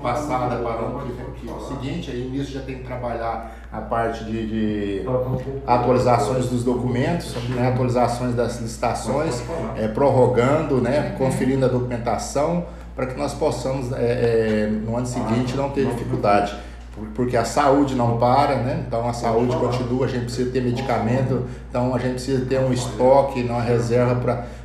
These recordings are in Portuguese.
passada para o que, que, o seguinte, aí nisso já tem que trabalhar a parte de, de atualizações dos documentos, né, atualizações das licitações, é, prorrogando, né, conferindo a documentação, para que nós possamos, é, é, no ano seguinte, não ter dificuldade porque a saúde não para, né? Então a saúde continua, a gente precisa ter medicamento, então a gente precisa ter um estoque, uma reserva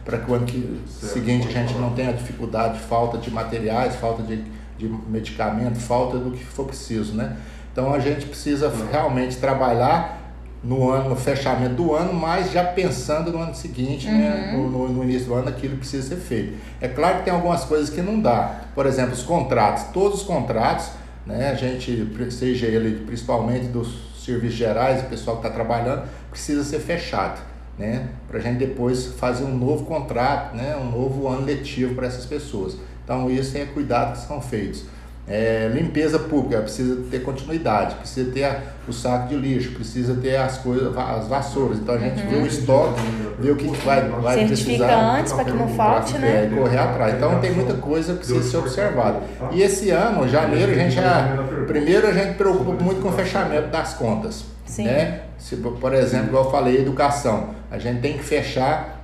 para que o ano que, seguinte a gente não tenha dificuldade, falta de materiais, falta de, de medicamento, falta do que for preciso, né? Então a gente precisa realmente trabalhar no ano, no fechamento do ano, mas já pensando no ano seguinte, né? uhum. né? no, no, início do ano, aquilo precisa ser feito. É claro que tem algumas coisas que não dá. Por exemplo, os contratos. Todos os contratos né? A gente, seja ele principalmente dos serviços gerais, o pessoal que está trabalhando, precisa ser fechado, né? Para a gente depois fazer um novo contrato, né? Um novo ano letivo para essas pessoas. Então, isso é cuidado que são feitos. É, limpeza pública, precisa ter continuidade, precisa ter a, o saco de lixo, precisa ter as coisas, as vassouras. Então a gente uhum. vê o estoque, vê o que vai, vai Certifica precisar. antes para que não falte, né? É, correr atrás. Então tem muita coisa que precisa ser observada. E esse ano, janeiro, a gente já. Primeiro a gente preocupa muito com o fechamento das contas. Sim. Né? Se, por exemplo, igual eu falei, educação. A gente tem que fechar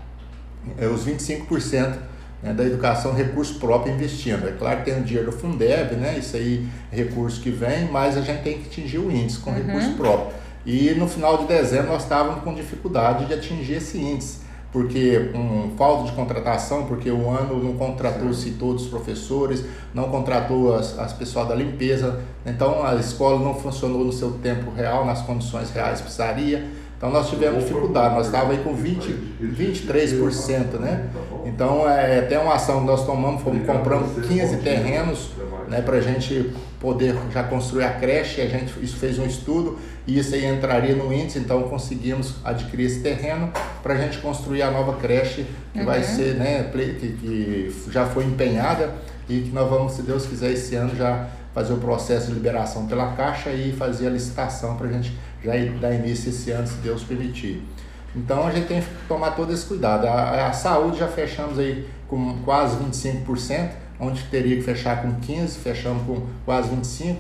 é, os 25% né, da educação recurso próprio investindo. É claro que tem o dinheiro do Fundeb, né, isso aí é recurso que vem, mas a gente tem que atingir o índice com uhum. recurso próprio. E no final de dezembro nós estávamos com dificuldade de atingir esse índice, porque um, falta de contratação, porque o ano não contratou-se todos os professores, não contratou as, as pessoas da limpeza, então a escola não funcionou no seu tempo real, nas condições reais que precisaria. Então nós tivemos dificuldade, nós estávamos aí com 20, 23%, né? Então é até uma ação que nós tomamos, fomos comprando 15 terrenos né, para a gente poder já construir a creche, a gente isso fez um estudo e isso aí entraria no índice, então conseguimos adquirir esse terreno para a gente construir a nova creche que uhum. vai ser, né, que, que já foi empenhada e que nós vamos, se Deus quiser, esse ano já fazer o processo de liberação pela Caixa e fazer a licitação para a gente já dar início esse ano, se Deus permitir. Então a gente tem que tomar todo esse cuidado. A, a saúde já fechamos aí com quase 25%, onde teria que fechar com 15%, fechamos com quase 25%.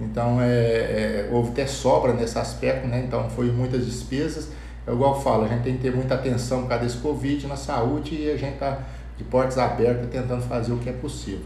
Então é, é, houve até sobra nesse aspecto, né? Então foi muitas despesas. É igual eu falo, a gente tem que ter muita atenção por causa desse Covid na saúde e a gente está de portas abertas tentando fazer o que é possível.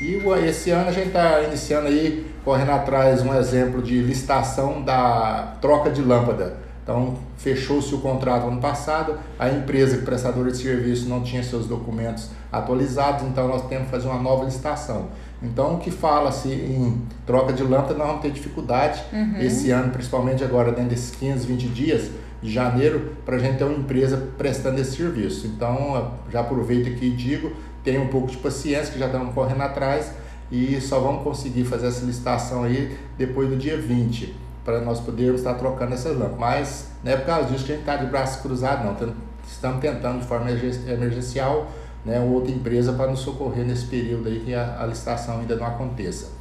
E esse ano a gente está iniciando aí, correndo atrás um exemplo de licitação da troca de lâmpada. Então, fechou-se o contrato ano passado, a empresa prestadora de serviço não tinha seus documentos atualizados, então nós temos que fazer uma nova licitação. Então, o que fala-se em troca de lâmpada, nós vamos ter dificuldade uhum. esse ano, principalmente agora, dentro desses 15, 20 dias de janeiro, para a gente ter uma empresa prestando esse serviço. Então, já aproveito aqui e digo, tenha um pouco de paciência, que já estamos correndo atrás e só vamos conseguir fazer essa licitação aí depois do dia 20, para nós podermos estar trocando essas lâmpadas. Mas não é por causa disso que a gente está de braço cruzado, não. Estamos tentando de forma emergencial né, outra empresa para nos socorrer nesse período aí que a, a licitação ainda não aconteça.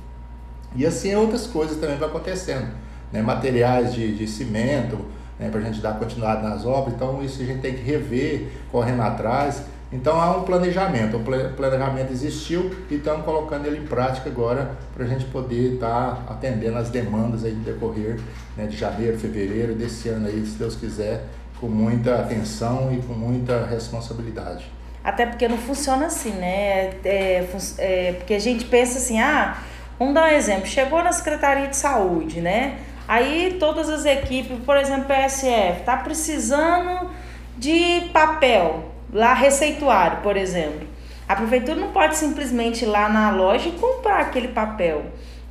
E assim outras coisas também vão acontecendo. Né, materiais de, de cimento, né, para a gente dar continuidade nas obras, então isso a gente tem que rever, correndo atrás. Então há um planejamento, o planejamento existiu e estamos colocando ele em prática agora para a gente poder estar tá atendendo as demandas aí decorrer né, de janeiro, fevereiro desse ano aí, se Deus quiser, com muita atenção e com muita responsabilidade. Até porque não funciona assim, né? É, é, porque a gente pensa assim, ah, vamos dar um exemplo, chegou na Secretaria de Saúde, né? Aí todas as equipes, por exemplo, PSF, tá precisando de papel lá receituário, por exemplo. A prefeitura não pode simplesmente ir lá na loja e comprar aquele papel.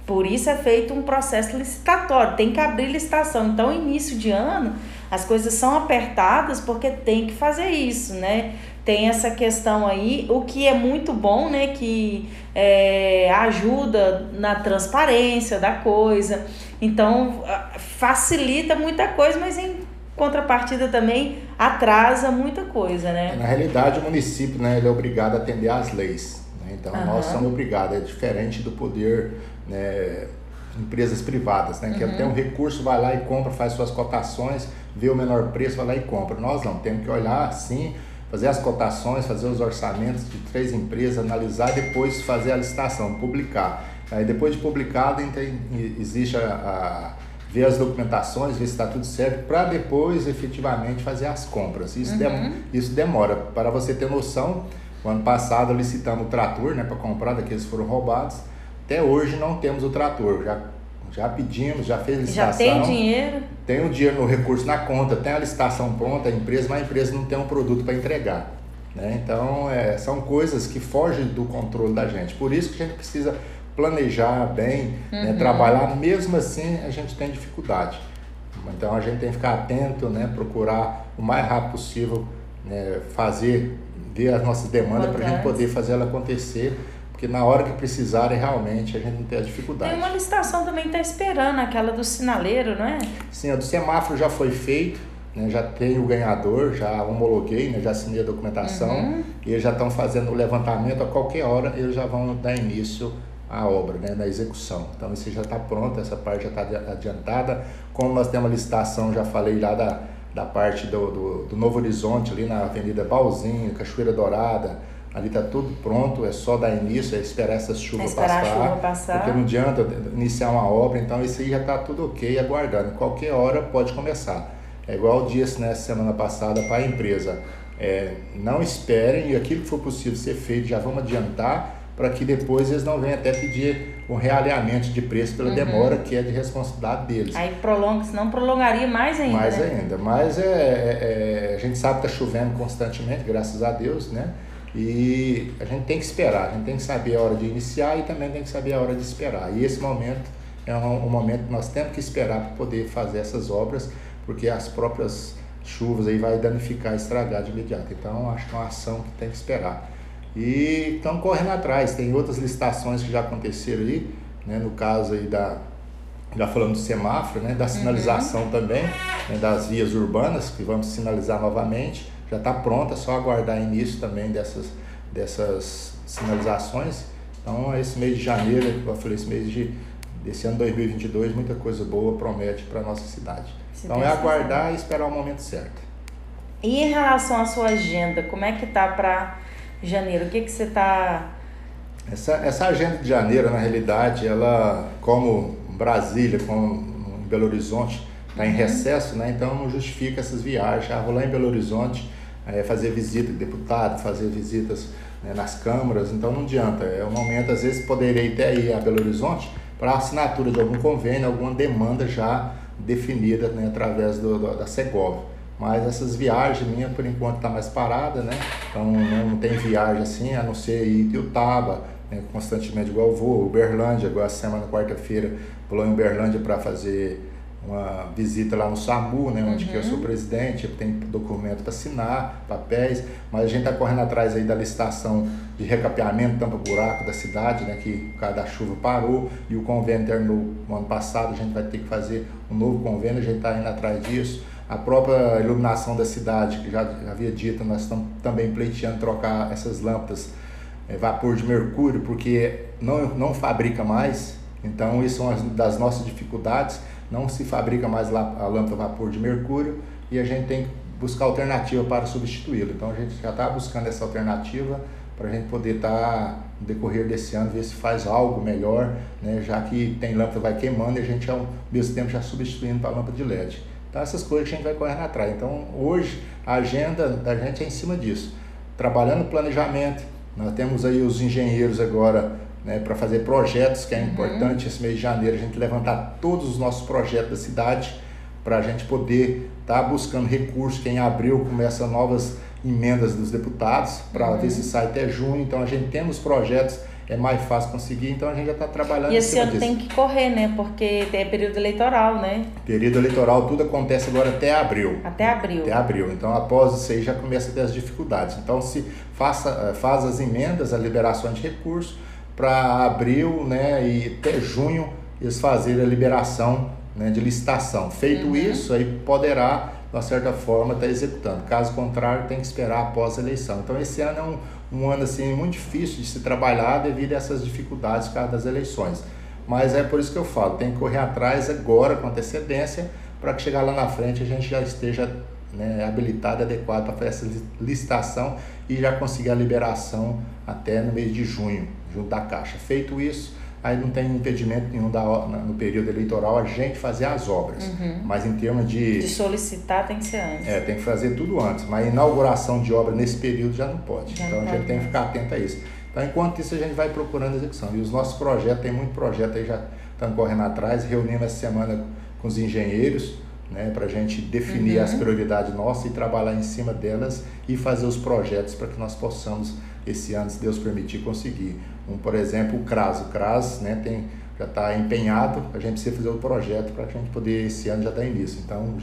Por isso é feito um processo licitatório, tem que abrir licitação. Então, início de ano, as coisas são apertadas porque tem que fazer isso, né? Tem essa questão aí, o que é muito bom, né? Que é, ajuda na transparência da coisa. Então, facilita muita coisa, mas em contrapartida também atrasa muita coisa, né? Na realidade, o município né, ele é obrigado a atender às leis. Né? Então, uhum. nós somos obrigados, é diferente do poder, né, empresas privadas, né? que uhum. até um recurso vai lá e compra, faz suas cotações, vê o menor preço, vai lá e compra. Nós não, temos que olhar assim, fazer as cotações, fazer os orçamentos de três empresas, analisar e depois fazer a licitação, publicar. Aí depois de publicado, existe a, a ver as documentações, ver se está tudo certo, para depois efetivamente fazer as compras. Isso, uhum. dem isso demora. Para você ter noção, o ano passado licitamos o trator né, para comprar daqueles que foram roubados. Até hoje não temos o trator. Já, já pedimos, já fez licitação. Já tem dinheiro? Tem o dinheiro no recurso na conta, tem a licitação pronta, a empresa, mas a empresa não tem um produto para entregar. Né? Então, é, são coisas que fogem do controle da gente. Por isso que a gente precisa planejar bem, né, uhum. né, trabalhar, mesmo assim a gente tem dificuldade. Então a gente tem que ficar atento, né, procurar o mais rápido possível né, fazer, ver as nossas demandas para a gente poder fazer ela acontecer, porque na hora que precisarem realmente a gente não tem a dificuldade. Tem uma licitação também que está esperando, aquela do sinaleiro, não é? Sim, a do semáforo já foi feito, né, já tem o ganhador, já homologuei, né, já assinei a documentação uhum. e eles já estão fazendo o levantamento, a qualquer hora eles já vão dar início a obra, né, na execução. Então isso já está pronto, essa parte já está adiantada. Como nós temos a licitação, já falei lá da, da parte do, do, do Novo Horizonte, ali na Avenida Balzinho, Cachoeira Dourada, ali está tudo pronto, é só dar início, é esperar essas chuvas esperar passar, chuva passar. Porque não adianta iniciar uma obra, então isso aí já está tudo ok, aguardando. Qualquer hora pode começar. É igual eu disse nessa semana passada para a empresa. É, não esperem e aquilo que for possível ser feito já vamos adiantar para que depois eles não venham até pedir um realinhamento de preço pela uhum. demora, que é de responsabilidade deles. Aí prolonga, senão prolongaria mais ainda. Mais né? ainda. Mas é, é, é, a gente sabe que está chovendo constantemente, graças a Deus, né? E a gente tem que esperar, a gente tem que saber a hora de iniciar e também tem que saber a hora de esperar. E esse momento é um, um momento que nós temos que esperar para poder fazer essas obras, porque as próprias chuvas aí vai danificar, estragar de imediato. Então acho que é uma ação que tem que esperar. E estão correndo atrás. Tem outras licitações que já aconteceram aí, né? no caso aí da, já falando do semáforo, né? da uhum. sinalização uhum. também, né? das vias urbanas, que vamos sinalizar novamente. Já está pronta, só aguardar início também dessas, dessas sinalizações. Então, esse mês de janeiro, como eu falei, esse mês de, desse ano 2022, muita coisa boa promete para a nossa cidade. Se então, é aguardar e esperar o momento certo. E em relação à sua agenda, como é que tá para janeiro? O que, que você está. Essa, essa agenda de janeiro, na realidade, ela, como Brasília, como Belo Horizonte, está em uhum. recesso, né? então não justifica essas viagens. Ah, vou lá em Belo Horizonte é, fazer visita de deputado, fazer visitas né, nas câmaras, então não adianta. É um momento, às vezes, poderia até ir a Belo Horizonte para assinatura de algum convênio, alguma demanda já definida né, através do, do da Segov. Mas essas viagens minhas, por enquanto, tá mais parada, né? Então não tem viagem assim, a não ser ir Itiutaba, né? constantemente igual eu vou, Uberlândia, igual a semana, quarta-feira, vou em Uberlândia para fazer uma visita lá no SAMU, né, onde uhum. que eu sou uhum. presidente, tem documento para assinar, papéis, mas a gente está correndo atrás aí da licitação de recapeamento, tampa-buraco da cidade, né, que por causa da chuva parou e o convênio terminou no ano passado, a gente vai ter que fazer um novo convênio, a gente está indo atrás disso a própria iluminação da cidade, que já havia dito, nós estamos também pleiteando trocar essas lâmpadas é, vapor de mercúrio, porque não, não fabrica mais, então isso é uma das nossas dificuldades, não se fabrica mais a lâmpada vapor de mercúrio e a gente tem que buscar alternativa para substituí-lo. Então a gente já está buscando essa alternativa para a gente poder estar tá, no decorrer desse ano ver se faz algo melhor, né, já que tem lâmpada vai queimando e a gente ao mesmo tempo já substituindo para a lâmpada de LED. Então, essas coisas que a gente vai correndo atrás. Então, hoje, a agenda da gente é em cima disso. Trabalhando planejamento, nós temos aí os engenheiros agora né, para fazer projetos, que é uhum. importante esse mês de janeiro, a gente levantar todos os nossos projetos da cidade para a gente poder estar tá buscando recursos, que em abril começa novas emendas dos deputados, para uhum. ver se sai até junho. Então, a gente tem os projetos é mais fácil conseguir, então a gente já está trabalhando E esse ano disso. tem que correr, né? Porque é período eleitoral, né? Período eleitoral, tudo acontece agora até abril. Até abril. Até abril. Então, após isso aí, já começa a ter as dificuldades. Então, se faça, eh, faz as emendas, a liberação de recursos, para abril né, e até junho eles fazerem a liberação né, de licitação. Feito uhum. isso, aí poderá, de uma certa forma, estar tá executando. Caso contrário, tem que esperar após a eleição. Então, esse ano é um um ano assim muito difícil de se trabalhar devido a essas dificuldades por causa das eleições. Mas é por isso que eu falo, tem que correr atrás agora com antecedência para que chegar lá na frente a gente já esteja né, habilitado, adequado para essa licitação e já conseguir a liberação até no mês de junho, junto da Caixa. Feito isso, aí não tem impedimento nenhum da, no período eleitoral a gente fazer as obras. Uhum. Mas em termos de. De solicitar tem que ser antes. É, tem que fazer tudo antes. Mas inauguração de obra nesse período já não pode. Já então não a gente tem que ficar atento a isso. Então, enquanto isso, a gente vai procurando execução. E os nossos projetos, tem muito projeto aí já estão correndo atrás, reunimos essa semana com os engenheiros, né, para a gente definir uhum. as prioridades nossas e trabalhar em cima delas e fazer os projetos para que nós possamos, esse ano, se Deus permitir, conseguir. Um, por exemplo, o CRAS. O CRAS né, tem, já está empenhado, a gente precisa fazer o projeto para a gente poder, esse ano, já dar início. Então,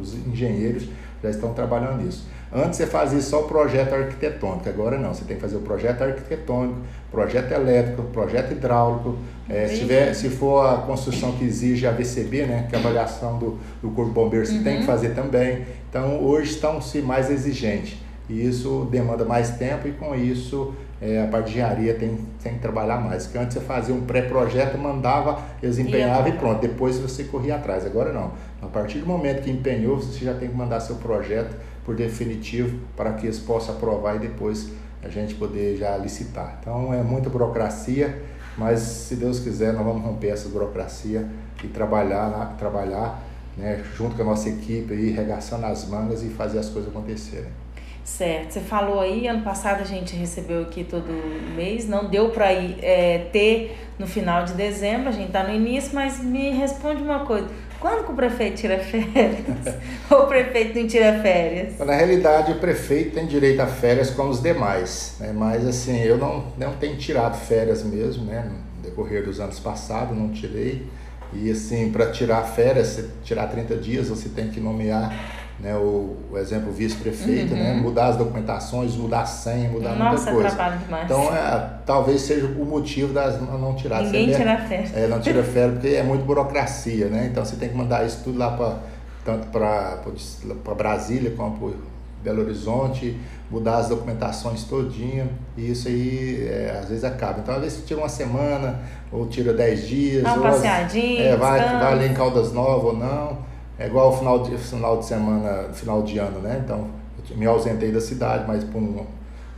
os engenheiros já estão trabalhando nisso. Antes você fazia só o projeto arquitetônico, agora não, você tem que fazer o projeto arquitetônico, projeto elétrico, projeto hidráulico, é, se, tiver, se for a construção que exige a VCB, né, que é a avaliação do, do Corpo Bombeiro, você uhum. tem que uhum. fazer também. Então hoje estão-se mais exigentes e isso demanda mais tempo e com isso é, a parte de engenharia tem, tem que trabalhar mais. Que antes você fazia um pré-projeto, mandava, eles empenhavam e, e pronto, depois você corria atrás. Agora não. A partir do momento que empenhou, você já tem que mandar seu projeto por definitivo para que eles possam aprovar e depois a gente poder já licitar. Então é muita burocracia, mas se Deus quiser nós vamos romper essa burocracia e trabalhar, trabalhar né, junto com a nossa equipe aí, regaçando as mangas e fazer as coisas acontecerem. Certo, você falou aí, ano passado a gente recebeu aqui todo mês, não deu para é, ter no final de dezembro, a gente está no início, mas me responde uma coisa, quando que o prefeito tira férias? Ou o prefeito não tira férias? Na realidade, o prefeito tem direito a férias como os demais, né? mas assim, eu não, não tenho tirado férias mesmo, né? no decorrer dos anos passados, não tirei. E assim, para tirar férias, tirar 30 dias, você tem que nomear né, o, o exemplo vice-prefeito, né, uhum. né, mudar as documentações, mudar a senha, mudar Nossa, muita coisa. Demais. Então, é, talvez seja o motivo das não tirar Ninguém tira férias. É, não tira férias porque é muito burocracia, né? Então você tem que mandar isso tudo lá para tanto para Brasília como para Belo Horizonte, mudar as documentações todinha, e isso aí é, às vezes acaba. Então, às vezes você tira uma semana, ou tira dez dias, uma ou passeadinha, é, vai, vai ali em Caldas Novas ou não. É igual o final de, final de semana, final de ano, né? Então, me ausentei da cidade, mas por um,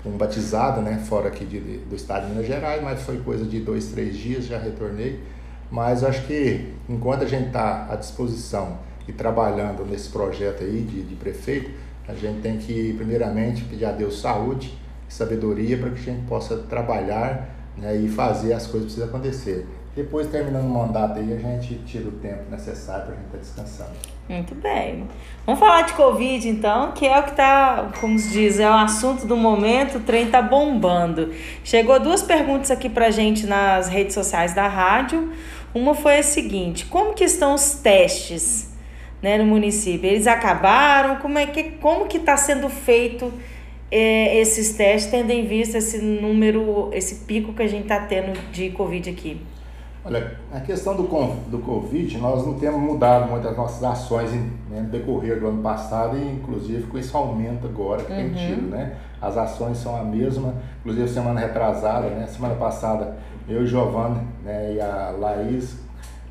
por um batizado, né? Fora aqui de, do estado de Minas Gerais, mas foi coisa de dois, três dias, já retornei. Mas acho que enquanto a gente está à disposição e trabalhando nesse projeto aí de, de prefeito, a gente tem que, primeiramente, pedir a Deus saúde e sabedoria para que a gente possa trabalhar né, e fazer as coisas precisam acontecer. Depois, terminando o mandato aí, a gente tira o tempo necessário para a gente estar tá descansando. Muito bem. Vamos falar de Covid, então, que é o que está, como se diz, é o assunto do momento, o trem está bombando. Chegou duas perguntas aqui para a gente nas redes sociais da rádio. Uma foi a seguinte, como que estão os testes né, no município? Eles acabaram? Como é que como que está sendo feito é, esses testes, tendo em vista esse número, esse pico que a gente está tendo de Covid aqui? Olha, a questão do, do Covid, nós não temos mudado muito as nossas ações né, no decorrer do ano passado e inclusive com esse aumento agora que uhum. tem tido, né? As ações são a mesma, inclusive semana retrasada, né? Semana passada eu e o Giovanni né, e a Laís,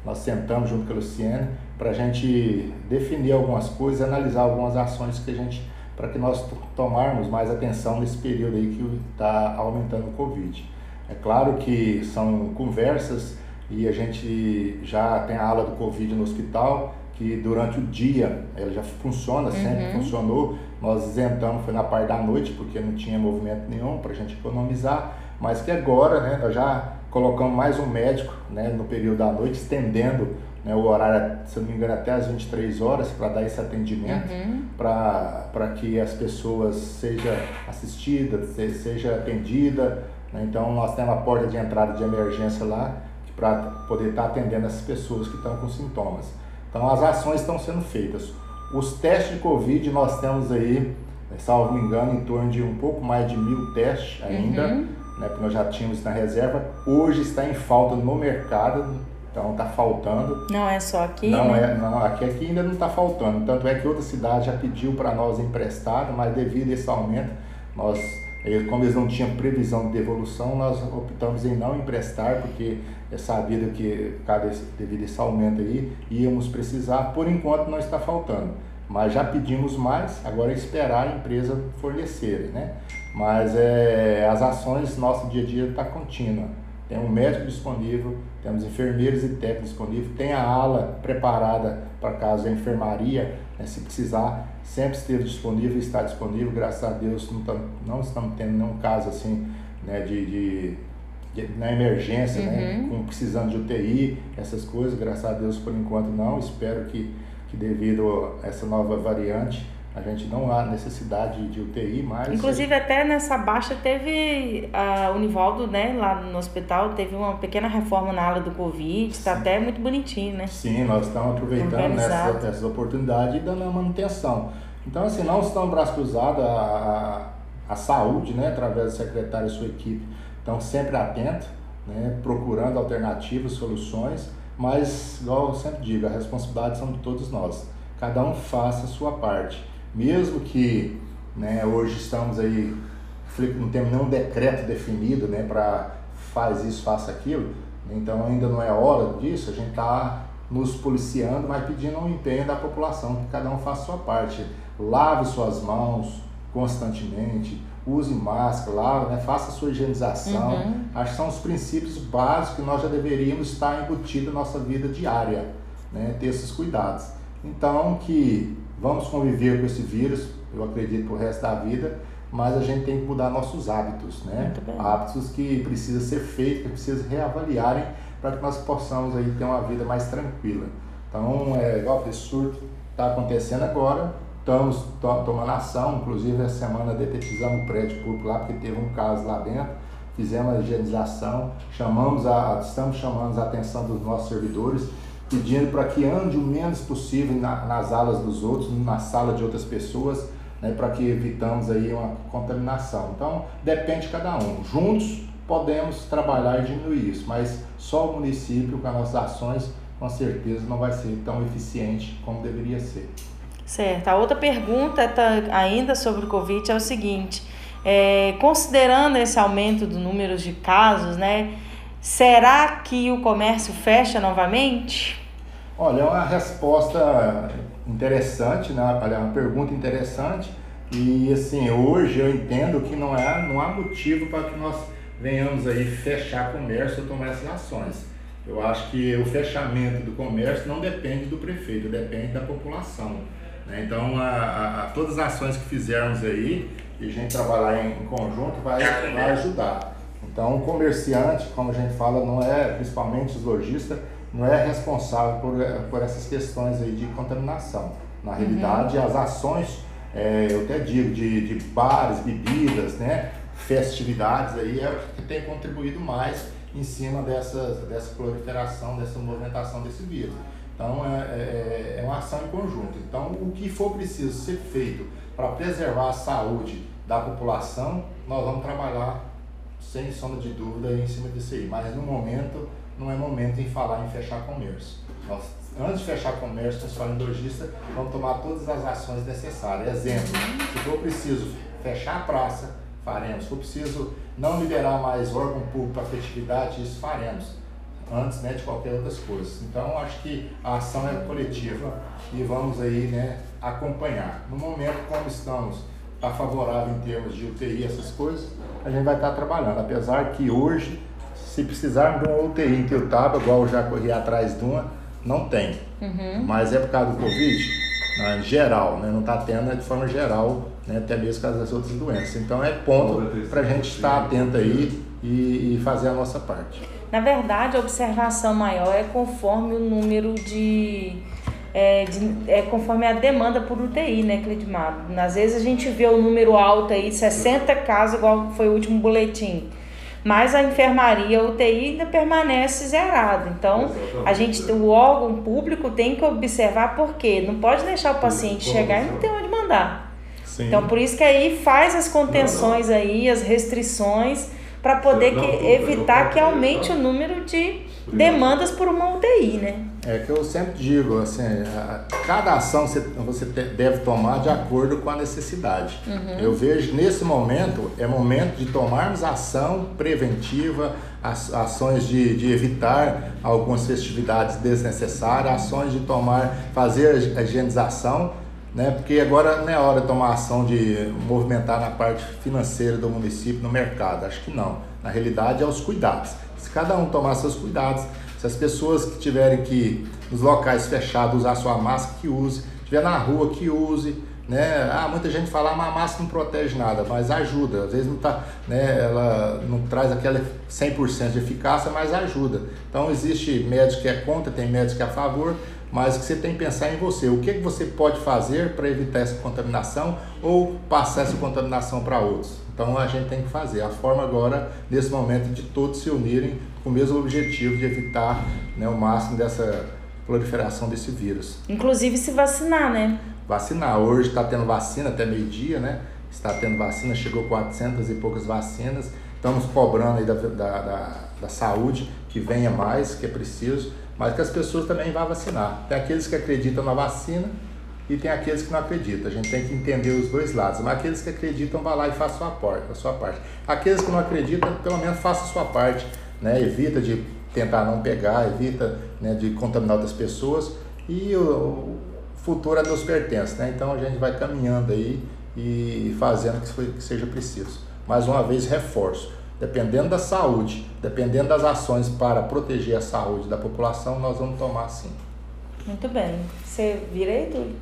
nós sentamos junto com a Luciana para a gente definir algumas coisas, analisar algumas ações que a gente, para que nós tomarmos mais atenção nesse período aí que está aumentando o Covid. É claro que são conversas e a gente já tem a ala do Covid no hospital, que durante o dia ela já funciona, sempre uhum. funcionou. Nós isentamos, foi na parte da noite, porque não tinha movimento nenhum para a gente economizar, mas que agora né, nós já colocamos mais um médico né, no período da noite, estendendo né, o horário, se não me engano, até as 23 horas para dar esse atendimento, uhum. para que as pessoas sejam assistidas, seja atendida. Né? Então nós temos a porta de entrada de emergência lá, para poder estar tá atendendo essas pessoas que estão com sintomas. Então as ações estão sendo feitas. Os testes de Covid nós temos aí, salvo me engano, em torno de um pouco mais de mil testes ainda, uhum. né, que nós já tínhamos na reserva. Hoje está em falta no mercado, então está faltando. Não é só aqui? Não né? é, não, aqui, aqui ainda não está faltando. Tanto é que outra cidade já pediu para nós emprestado, mas devido a esse aumento, nós como eles não tinham previsão de devolução, nós optamos em não emprestar, porque é sabido que, cada, devido a esse aumento aí, íamos precisar. Por enquanto não está faltando, mas já pedimos mais, agora é esperar a empresa fornecer, né? Mas é, as ações, nosso dia a dia está contínua. tem um médico disponível, temos enfermeiros e técnicos disponíveis, tem a ala preparada para caso a enfermaria, né, se precisar, sempre esteve disponível, está disponível, graças a Deus não, tam, não estamos tendo nenhum caso assim né, de, de, de na emergência, né, uhum. né, com, precisando de UTI, essas coisas, graças a Deus por enquanto não, espero que, que devido a essa nova variante a gente não há necessidade de UTI mais. Inclusive até nessa baixa teve a Univaldo, né, lá no hospital, teve uma pequena reforma na ala do Covid, está até muito bonitinho, né? Sim, nós estamos aproveitando essas, essas oportunidades e dando a manutenção. Então, assim, não estão braço cruzado, a, a, a saúde, né, através do secretário e sua equipe, estão sempre atentos, né, procurando alternativas, soluções, mas, igual eu sempre digo, a responsabilidade são de todos nós. Cada um faça a sua parte mesmo que né, hoje estamos aí, não temos nenhum decreto definido né, para faz isso, faça aquilo, então ainda não é hora disso, a gente está nos policiando, mas pedindo um empenho da população, que cada um faça a sua parte. Lave suas mãos constantemente, use máscara, lave, né, faça a sua higienização. Uhum. Acho que são os princípios básicos que nós já deveríamos estar embutidos na nossa vida diária, né, ter esses cuidados. Então, que Vamos conviver com esse vírus, eu acredito, o resto da vida, mas a gente tem que mudar nossos hábitos, né? Hábitos que precisam ser feitos, que precisam reavaliarem para que nós possamos aí ter uma vida mais tranquila. Então, é igual esse surto está acontecendo agora, estamos to tomando ação, inclusive essa semana detetizamos o prédio público lá, porque teve um caso lá dentro, fizemos a higienização, chamamos a, estamos chamando a atenção dos nossos servidores, pedindo para que ande o menos possível na, nas alas dos outros, na sala de outras pessoas, né, para que evitamos aí uma contaminação. Então, depende de cada um. Juntos podemos trabalhar e diminuir isso, mas só o município com as nossas ações, com certeza, não vai ser tão eficiente como deveria ser. Certo. A outra pergunta tá ainda sobre o Covid é o seguinte, é, considerando esse aumento do número de casos, né, Será que o comércio fecha novamente? Olha, é uma resposta interessante, né? é uma pergunta interessante. E assim, hoje eu entendo que não, é, não há motivo para que nós venhamos aí fechar comércio ou tomar essas ações. Eu acho que o fechamento do comércio não depende do prefeito, depende da população. Né? Então, a, a, a, todas as ações que fizermos aí e a gente trabalhar em, em conjunto vai, vai ajudar. Então, o comerciante, como a gente fala, não é, principalmente os lojistas, não é responsável por, por essas questões aí de contaminação. Na uhum. realidade, uhum. as ações, é, eu até digo, de, de bares, bebidas, né, festividades aí, é o que tem contribuído mais em cima dessa, dessa proliferação, dessa movimentação desse vírus. Então, é, é, é uma ação em conjunto. Então, o que for preciso ser feito para preservar a saúde da população, nós vamos trabalhar sem sombra de dúvida em cima disso aí. Mas no momento, não é momento em falar em fechar comércio. Nós, antes de fechar comércio, nós falamos lojista, vamos tomar todas as ações necessárias. Exemplo, se for preciso fechar a praça, faremos. Se for preciso não liberar mais órgão público para festividade, isso faremos. Antes né, de qualquer outras coisas. Então, acho que a ação é coletiva e vamos aí né, acompanhar. No momento, como estamos está favorável em termos de UTI, essas coisas, a gente vai estar tá trabalhando. Apesar que hoje, se precisarmos de uma UTI em Tiltaba, igual eu já corri atrás de uma, não tem. Uhum. Mas é por causa do Covid, né, em geral, né? não está tendo de forma geral, né? até mesmo por causa das outras doenças. Então é ponto para a gente estar atento aí e, e fazer a nossa parte. Na verdade, a observação maior é conforme o número de é, de, é, conforme a demanda por UTI, né, Cledimar? Às vezes a gente vê o número alto aí, 60 casos, igual foi o último boletim. Mas a enfermaria, a UTI ainda permanece zerado. Então, a gente, o órgão público tem que observar porque não pode deixar o paciente chegar e não ter onde mandar. Sim. Então, por isso que aí faz as contenções aí, as restrições, para poder que, evitar que aumente o número de demandas por uma UTI, né? É que eu sempre digo, assim, cada ação você, você deve tomar de acordo com a necessidade. Uhum. Eu vejo nesse momento, é momento de tomarmos ação preventiva, ações de, de evitar algumas festividades desnecessárias, ações de tomar, fazer a higienização, né? Porque agora não é hora de tomar ação de movimentar na parte financeira do município, no mercado. Acho que não. Na realidade, é os cuidados. Se cada um tomar seus cuidados, se as pessoas que tiverem que nos locais fechados usar sua máscara, que use, estiver na rua, que use, né? Ah, muita gente fala, ah, a máscara não protege nada, mas ajuda. Às vezes não tá, né, ela não traz aquela 100% de eficácia, mas ajuda. Então existe médico que é contra, tem médico que é a favor, mas que você tem que pensar em você. O que, que você pode fazer para evitar essa contaminação ou passar essa contaminação para outros? Então a gente tem que fazer. A forma agora, nesse momento, de todos se unirem com o mesmo objetivo de evitar né, o máximo dessa proliferação desse vírus. Inclusive se vacinar, né? Vacinar. Hoje está tendo vacina até meio-dia, né? Está tendo vacina, chegou 400 e poucas vacinas. Estamos cobrando aí da, da, da, da saúde que venha mais, que é preciso mas que as pessoas também vão vacinar. Tem aqueles que acreditam na vacina e tem aqueles que não acreditam. A gente tem que entender os dois lados. Mas aqueles que acreditam, vá lá e faça a sua parte. A sua parte. Aqueles que não acreditam, pelo menos faça a sua parte. Né? Evita de tentar não pegar, evita né, de contaminar outras pessoas. E o, futuro a Deus pertence. Né? Então a gente vai caminhando aí e fazendo o que seja preciso. Mais uma vez, reforço dependendo da saúde, dependendo das ações para proteger a saúde da população, nós vamos tomar sim. Muito bem. Você vira aí, Túlio?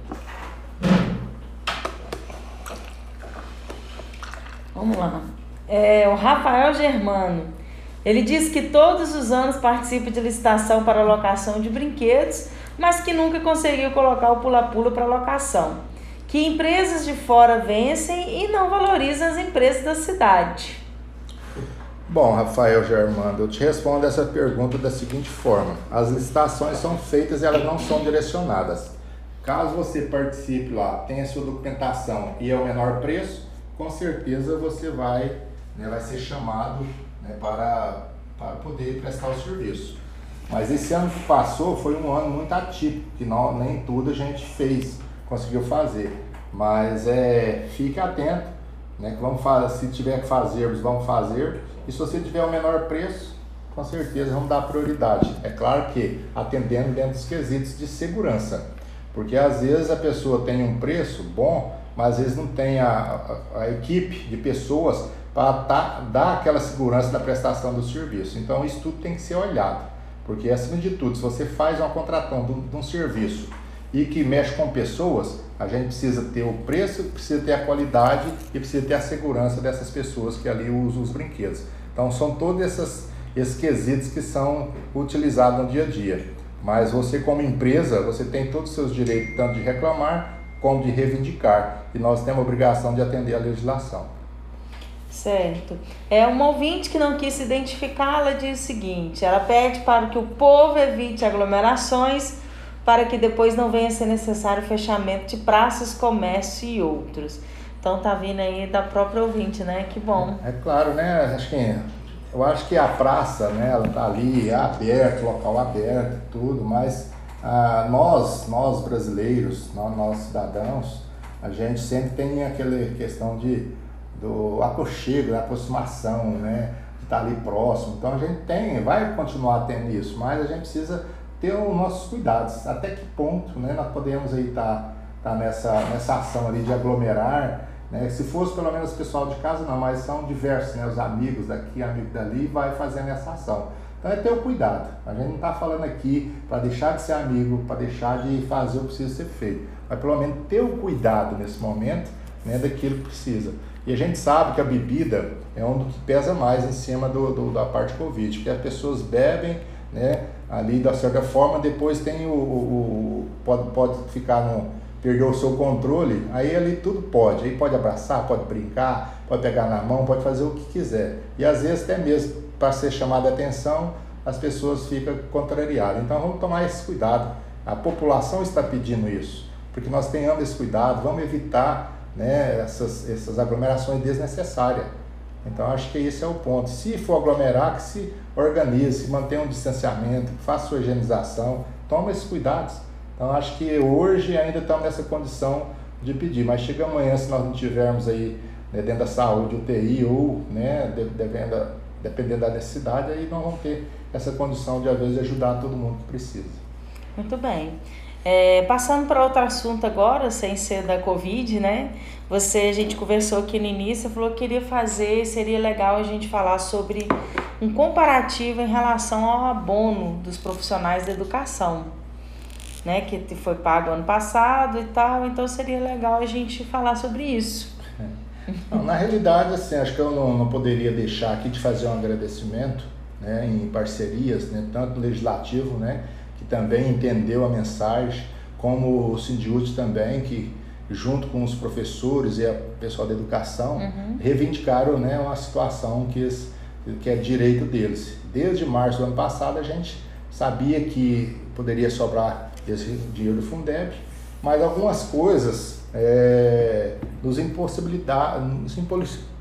Vamos lá. É, o Rafael Germano. Ele diz que todos os anos participa de licitação para locação de brinquedos, mas que nunca conseguiu colocar o pula-pula para locação. Que empresas de fora vencem e não valorizam as empresas da cidade. Bom, Rafael Germando, eu te respondo essa pergunta da seguinte forma: as licitações são feitas e elas não são direcionadas. Caso você participe lá, tenha sua documentação e é o menor preço, com certeza você vai, né, vai ser chamado né, para, para poder prestar o serviço. Mas esse ano que passou foi um ano muito atípico, que não, nem tudo a gente fez, conseguiu fazer. Mas é, fique atento, né, que vamos fazer, se tiver que fazermos, vamos fazer e se você tiver o menor preço, com certeza vamos dar prioridade. É claro que atendendo dentro dos quesitos de segurança. Porque às vezes a pessoa tem um preço bom, mas às vezes não tem a, a, a equipe de pessoas para tá, dar aquela segurança da prestação do serviço. Então isso tudo tem que ser olhado. Porque acima de tudo, se você faz uma contratação de um, de um serviço e que mexe com pessoas, a gente precisa ter o preço, precisa ter a qualidade e precisa ter a segurança dessas pessoas que ali usam os brinquedos. Então são todos esses, quesitos que são utilizados no dia a dia. Mas você como empresa, você tem todos os seus direitos, tanto de reclamar como de reivindicar. E nós temos a obrigação de atender a legislação. Certo. É uma ouvinte que não quis se identificar, ela diz o seguinte: ela pede para que o povo evite aglomerações para que depois não venha a ser necessário fechamento de praças, comércio e outros. Então tá vindo aí da própria ouvinte, né? Que bom. É, claro, né? Acho que eu acho que a praça, né? Ela tá ali, é aberto, local aberto, tudo, mas ah, nós, nós brasileiros, nós, nós cidadãos, a gente sempre tem aquela questão de do aconchego, da aproximação, né? De estar tá ali próximo. Então a gente tem, vai continuar tendo isso, mas a gente precisa ter os nossos cuidados. Até que ponto né, nós podemos aí estar tá, tá nessa, nessa ação ali de aglomerar. Né? Se fosse pelo menos pessoal de casa, não, mas são diversos, né? os amigos daqui, amigos dali, vai fazendo essa ação. Então é ter o cuidado. A gente não está falando aqui para deixar de ser amigo, para deixar de fazer o que precisa ser feito. Mas pelo menos ter o cuidado nesse momento né, daquilo que precisa. E a gente sabe que a bebida é um do que pesa mais em cima do, do da parte Covid, porque as pessoas bebem, né? ali da certa forma, depois tem o, o, o, pode, pode ficar no perder o seu controle, aí ali tudo pode, aí pode abraçar, pode brincar, pode pegar na mão, pode fazer o que quiser. E às vezes até mesmo para ser chamada a atenção, as pessoas ficam contrariadas. Então vamos tomar esse cuidado. A população está pedindo isso, porque nós tenhamos esse cuidado, vamos evitar né, essas, essas aglomerações desnecessárias. Então acho que esse é o ponto. Se for aglomerar, que se organize, mantenha um distanciamento, faça sua higienização, tome esses cuidados. Então acho que hoje ainda estamos nessa condição de pedir, mas chega amanhã se nós não tivermos aí né, dentro da saúde UTI ou né, dependendo, dependendo da necessidade, aí nós vamos ter essa condição de às vezes ajudar todo mundo que precisa. Muito bem. É, passando para outro assunto agora, sem ser da Covid, né? Você, a gente conversou aqui no início, falou que queria fazer, seria legal a gente falar sobre um comparativo em relação ao abono dos profissionais da educação, né? Que foi pago ano passado e tal, então seria legal a gente falar sobre isso. Não, na realidade, assim, acho que eu não, não poderia deixar aqui de fazer um agradecimento né, em parcerias, né, tanto no legislativo, né, que também entendeu a mensagem, como o Sindiúte também, que junto com os professores e o pessoal da educação, uhum. reivindicaram né, uma situação que, que é direito deles. Desde março do ano passado a gente sabia que poderia sobrar esse dinheiro do Fundeb, mas algumas coisas é, nos impossibilitar, nos impossibilitou.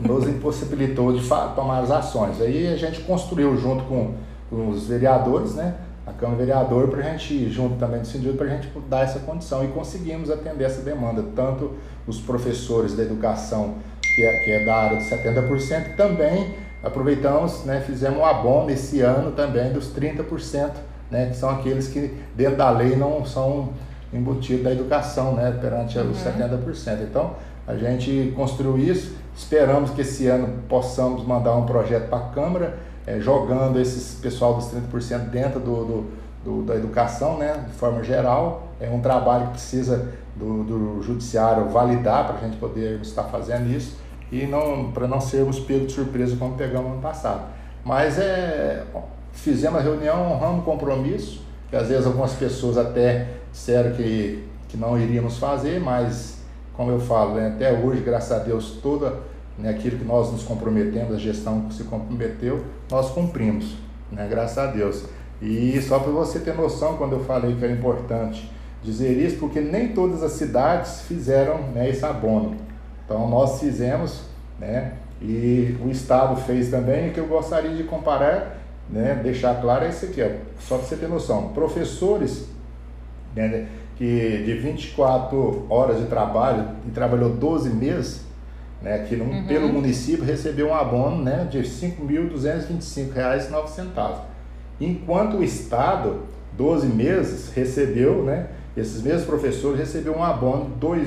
Nos impossibilitou de tomar as ações. Aí a gente construiu junto com, com os vereadores, né? A Câmara Vereador, para a gente, junto também do sindicato, para a gente dar essa condição. E conseguimos atender essa demanda, tanto os professores da educação, que é, que é da área de 70%, também aproveitamos, né, fizemos um abono esse ano também dos 30%, né, que são aqueles que dentro da lei não são embutidos da educação, né, perante uhum. os 70%. Então, a gente construiu isso, esperamos que esse ano possamos mandar um projeto para a Câmara, é, jogando esse pessoal dos 30% dentro do, do, do, da educação, né, de forma geral. É um trabalho que precisa do, do judiciário validar para a gente poder estar fazendo isso e não para não sermos pegos de surpresa como pegamos ano passado. Mas é, fizemos a reunião, honramos o compromisso, que às vezes algumas pessoas até disseram que, que não iríamos fazer, mas como eu falo, né, até hoje, graças a Deus, toda né, aquilo que nós nos comprometemos, a gestão que se comprometeu, nós cumprimos, né, graças a Deus. E só para você ter noção, quando eu falei que era importante dizer isso, porque nem todas as cidades fizeram né, esse abono. Então nós fizemos, né, e o Estado fez também, e que eu gostaria de comparar, né, deixar claro é isso aqui, ó, só para você ter noção. Professores né, que de 24 horas de trabalho e trabalhou 12 meses, né, que no, uhum. pelo município recebeu um abono né, de R$ 5.225,09. Enquanto o Estado, 12 meses, recebeu, né, esses mesmos professores receberam um abono de R$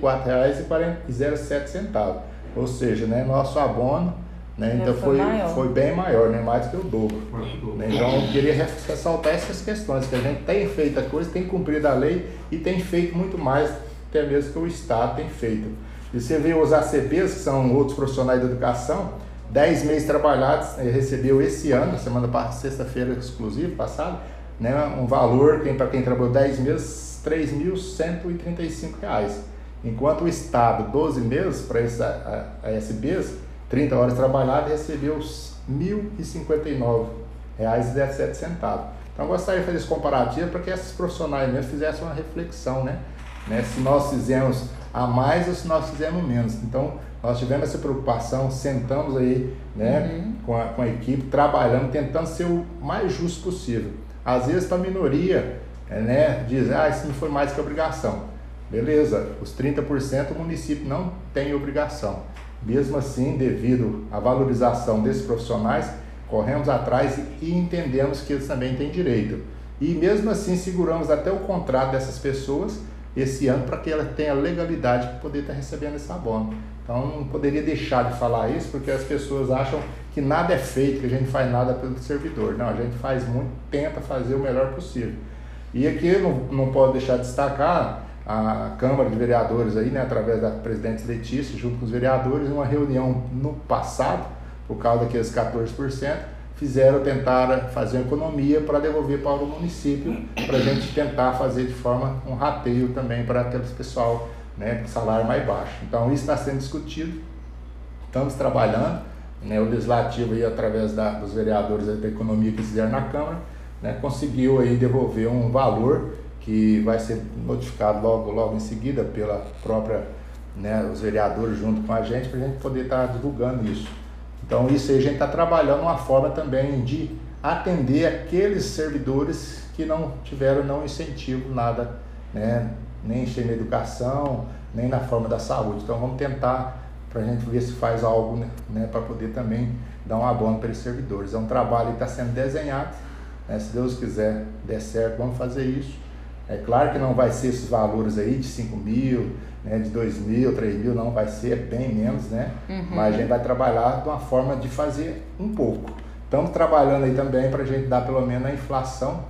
2.054,07. Ou seja, né, nosso abono né? Então foi, foi, bem maior, né? mais do que o dobro. Né? Então eu queria ressaltar essas questões, que a gente tem feito a coisa, tem cumprido a lei e tem feito muito mais até mesmo que o Estado tem feito. E você vê os ACPs, que são outros profissionais da educação, 10 meses trabalhados, ele recebeu esse ano, semana passada, sexta-feira exclusiva, passada, né, um valor, para quem trabalhou 10 meses, R$ 3.135. Enquanto o Estado, 12 meses, para esses ASBs, 30 horas trabalhadas, recebeu R$ 1.059,17. Então, eu gostaria de fazer esse comparativo para que esses profissionais mesmo fizessem uma reflexão, né? né? Se nós fizemos a mais ou se nós fizemos menos. Então, nós tivemos essa preocupação, sentamos aí né, uhum. com, a, com a equipe, trabalhando, tentando ser o mais justo possível. Às vezes, para a minoria, é, né, diz, ah, isso não foi mais que obrigação. Beleza, os 30% o município não tem obrigação. Mesmo assim, devido à valorização desses profissionais, corremos atrás e entendemos que eles também têm direito. E mesmo assim, seguramos até o contrato dessas pessoas esse ano para que ela tenha legalidade para poder estar recebendo esse abono. Então, não poderia deixar de falar isso porque as pessoas acham que nada é feito, que a gente faz nada pelo servidor. Não, a gente faz muito, tenta fazer o melhor possível. E aqui não, não pode deixar de destacar a Câmara de Vereadores aí, né, através da presidente Letícia, junto com os vereadores, uma reunião no passado, por causa daqueles 14%, fizeram tentar fazer uma economia para devolver para o município, para a gente tentar fazer de forma um rateio também para aqueles pessoal né, com salário mais baixo. Então isso está sendo discutido, estamos trabalhando, né, o legislativo aí através da, dos vereadores da economia que fizeram na Câmara, né, conseguiu aí devolver um valor que vai ser notificado logo, logo em seguida pela própria, né, os vereadores junto com a gente, para a gente poder estar tá divulgando isso. Então isso aí a gente está trabalhando uma forma também de atender aqueles servidores que não tiveram não incentivo nada, né, nem na educação, nem na forma da saúde. Então vamos tentar para a gente ver se faz algo né, né para poder também dar um abono para esses servidores. É um trabalho que está sendo desenhado Né? Se Deus quiser der certo, vamos fazer isso. É claro que não vai ser esses valores aí de 5 mil, né, de 2 mil, 3 mil, não vai ser bem menos, né? Uhum. Mas a gente vai trabalhar de uma forma de fazer um pouco. Estamos trabalhando aí também para a gente dar pelo menos a inflação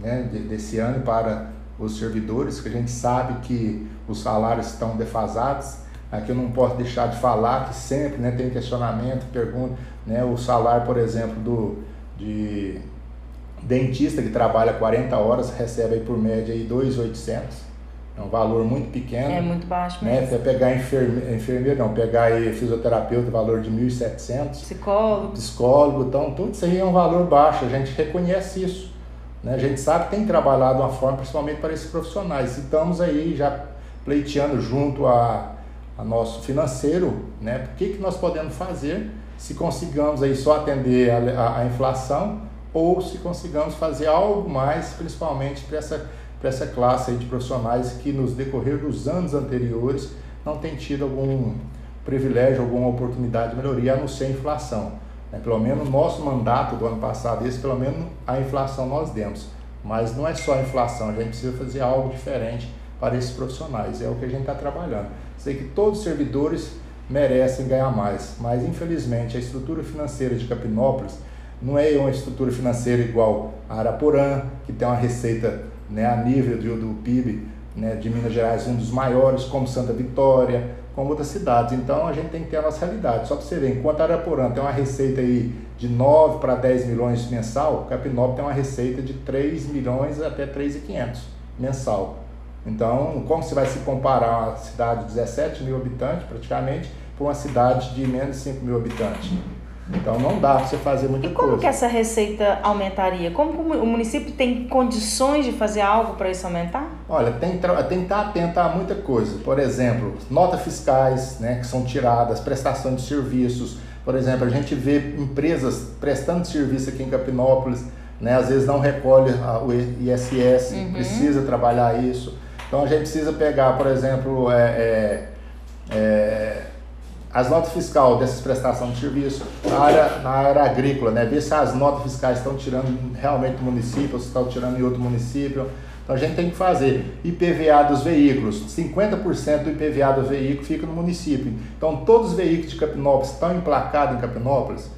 né, desse ano para os servidores, que a gente sabe que os salários estão defasados. Aqui eu não posso deixar de falar que sempre né, tem questionamento, pergunta, né, o salário, por exemplo, do, de dentista que trabalha 40 horas recebe aí por média aí 2.800. É um valor muito pequeno. É muito baixo né? mesmo. Né? pegar enferme, enfermeiro, não, pegar aí fisioterapeuta, valor de 1.700. Psicólogo. Psicólogo, então tudo isso aí é um valor baixo, a gente reconhece isso. Né? A gente sabe que tem trabalhado uma forma, principalmente para esses profissionais. E estamos aí já pleiteando junto a, a nosso financeiro, né? O que, que nós podemos fazer se consigamos aí só atender a, a, a inflação ou se consigamos fazer algo mais, principalmente para essa essa classe de profissionais que nos decorrer dos anos anteriores não tem tido algum privilégio, alguma oportunidade de melhoria, a não ser a inflação. É, pelo menos no nosso mandato do ano passado, esse pelo menos a inflação nós demos. Mas não é só a inflação, a gente precisa fazer algo diferente para esses profissionais. É o que a gente está trabalhando. Sei que todos os servidores merecem ganhar mais, mas infelizmente a estrutura financeira de Capinópolis não é uma estrutura financeira igual a Araporã, que tem uma receita né, a nível do, do PIB né, de Minas Gerais, um dos maiores, como Santa Vitória, como outras cidades. Então a gente tem que ter a nossa realidade. Só para você ver, enquanto Araporã tem uma receita aí de 9 para 10 milhões mensal, Capinópolis tem uma receita de 3 milhões até 3.500 mensal. Então, como você vai se comparar uma cidade de 17 mil habitantes, praticamente, com uma cidade de menos de 5 mil habitantes? Então não dá para você fazer muita e como coisa. que essa receita aumentaria? Como o município tem condições de fazer algo para isso aumentar? Olha, tem, tem que estar atento a muita coisa. Por exemplo, notas fiscais né, que são tiradas, prestação de serviços. Por exemplo, a gente vê empresas prestando serviço aqui em Capinópolis, né, às vezes não recolhe o ISS, uhum. precisa trabalhar isso. Então a gente precisa pegar, por exemplo, é, é, é as notas fiscais dessas prestações de serviço na área, na área agrícola, né? ver se as notas fiscais estão tirando realmente do município ou se estão tirando em outro município. Então a gente tem que fazer IPVA dos veículos, 50% do IPVA do veículo fica no município. Então todos os veículos de Capinópolis estão emplacados em Capinópolis,